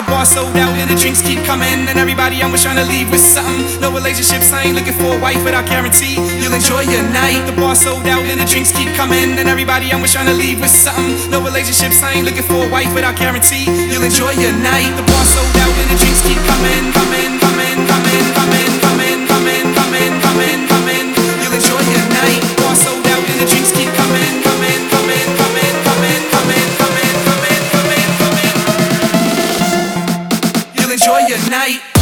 The bar sold out and the drinks keep coming. And everybody I'm trying to leave with something. No relationships, I ain't looking for a wife, but I guarantee you'll enjoy your night. The bar sold out and the drinks keep coming. And everybody I'm trying to leave with something. No relationships, I ain't looking for a wife, but I guarantee you'll enjoy your night. The bar sold out and the drinks keep coming, coming, coming, coming, coming, coming, coming, enjoy your night.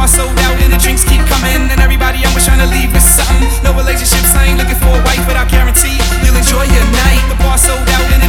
bar sold out and the drinks keep coming. And everybody always trying to leave with something. No relationships, I ain't looking for a wife, but I guarantee you'll enjoy your night. The bar sold out